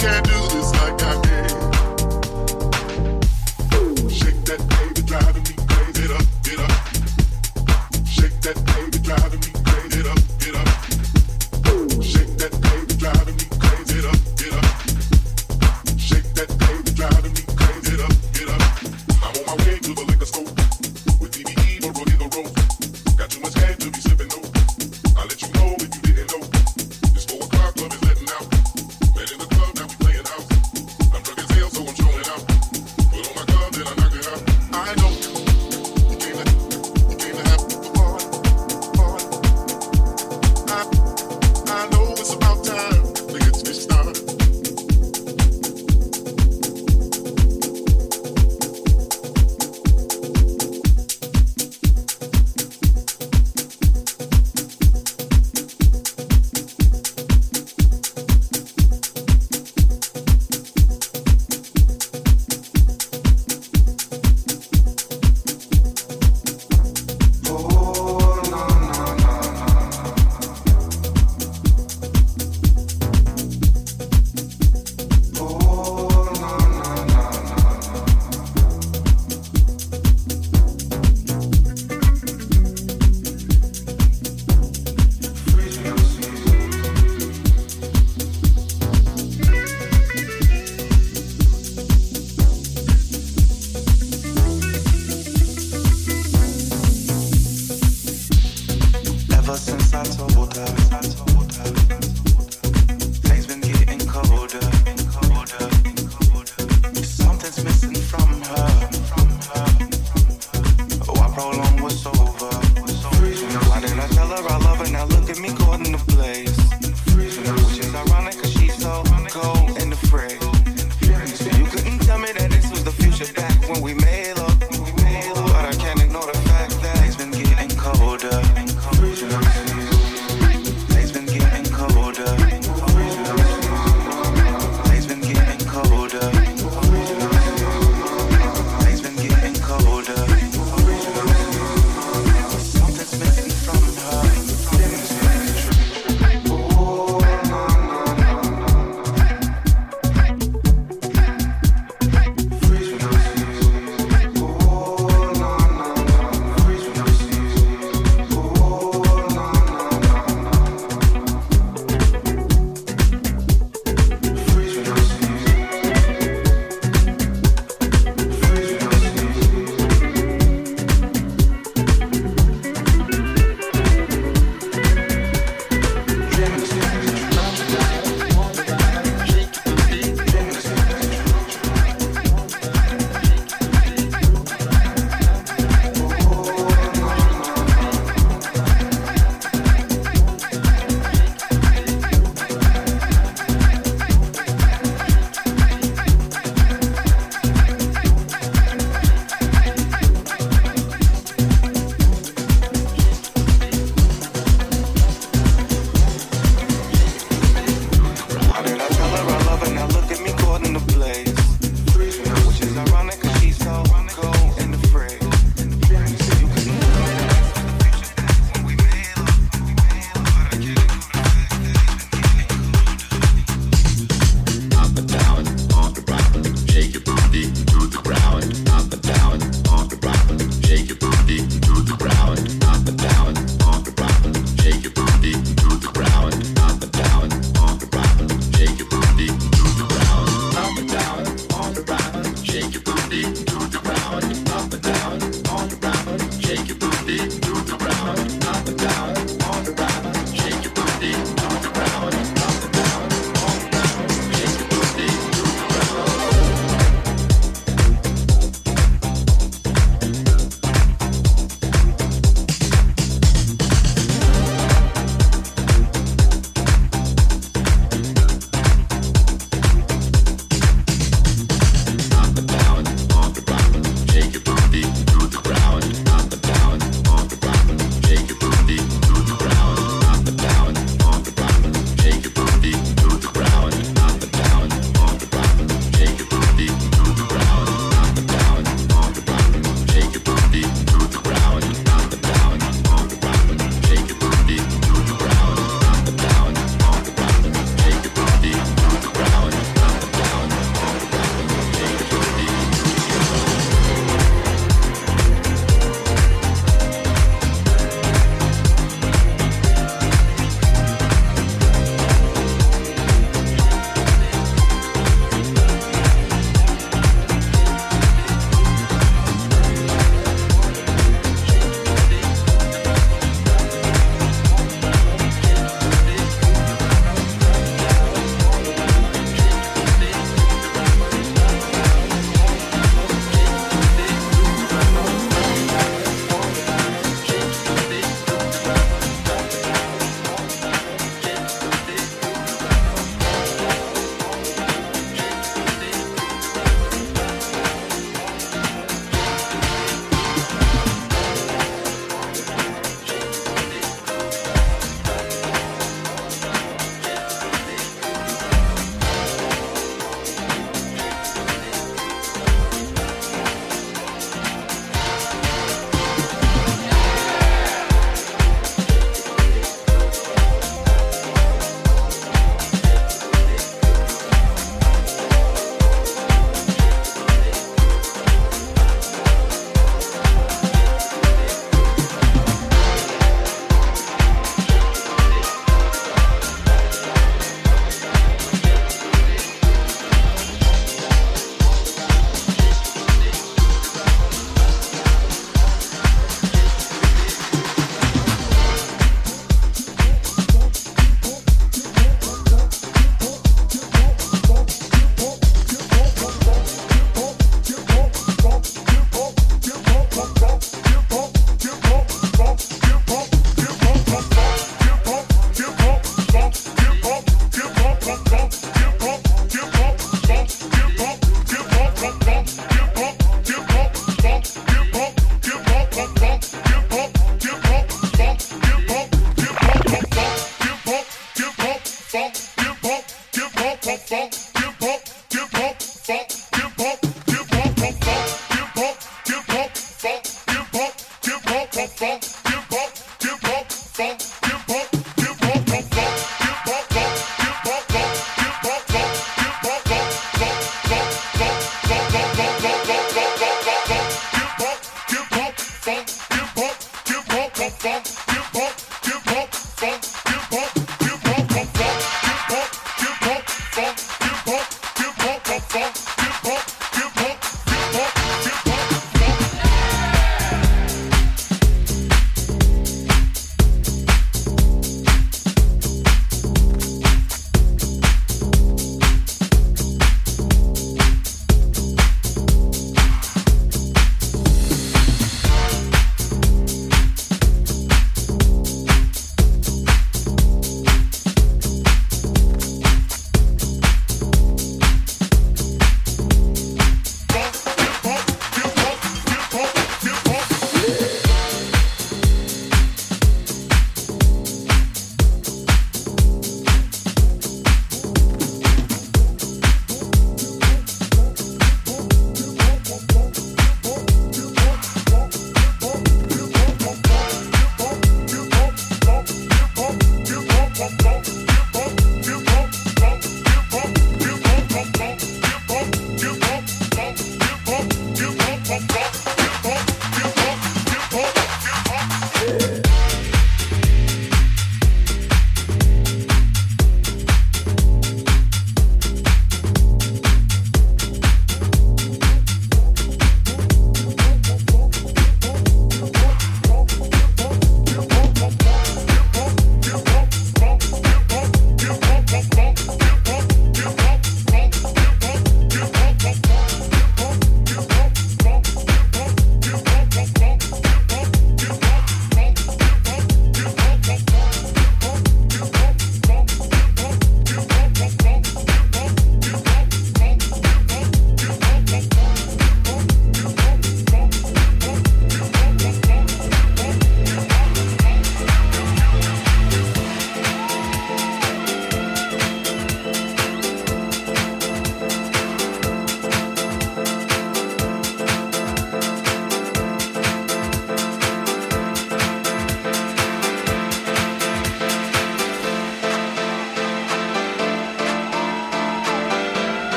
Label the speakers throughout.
Speaker 1: Nobody can do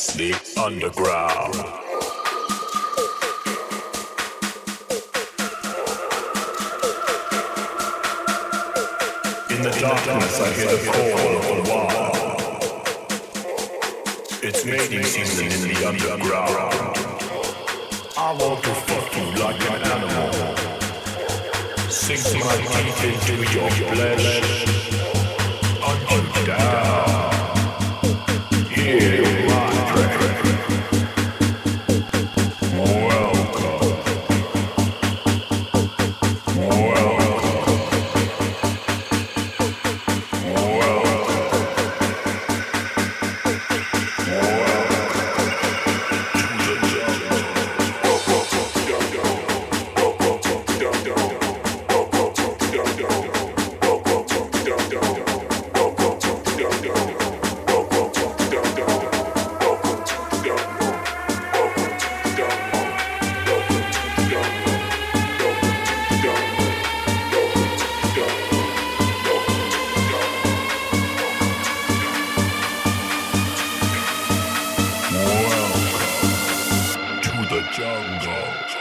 Speaker 1: It's the
Speaker 2: underground. Jungle.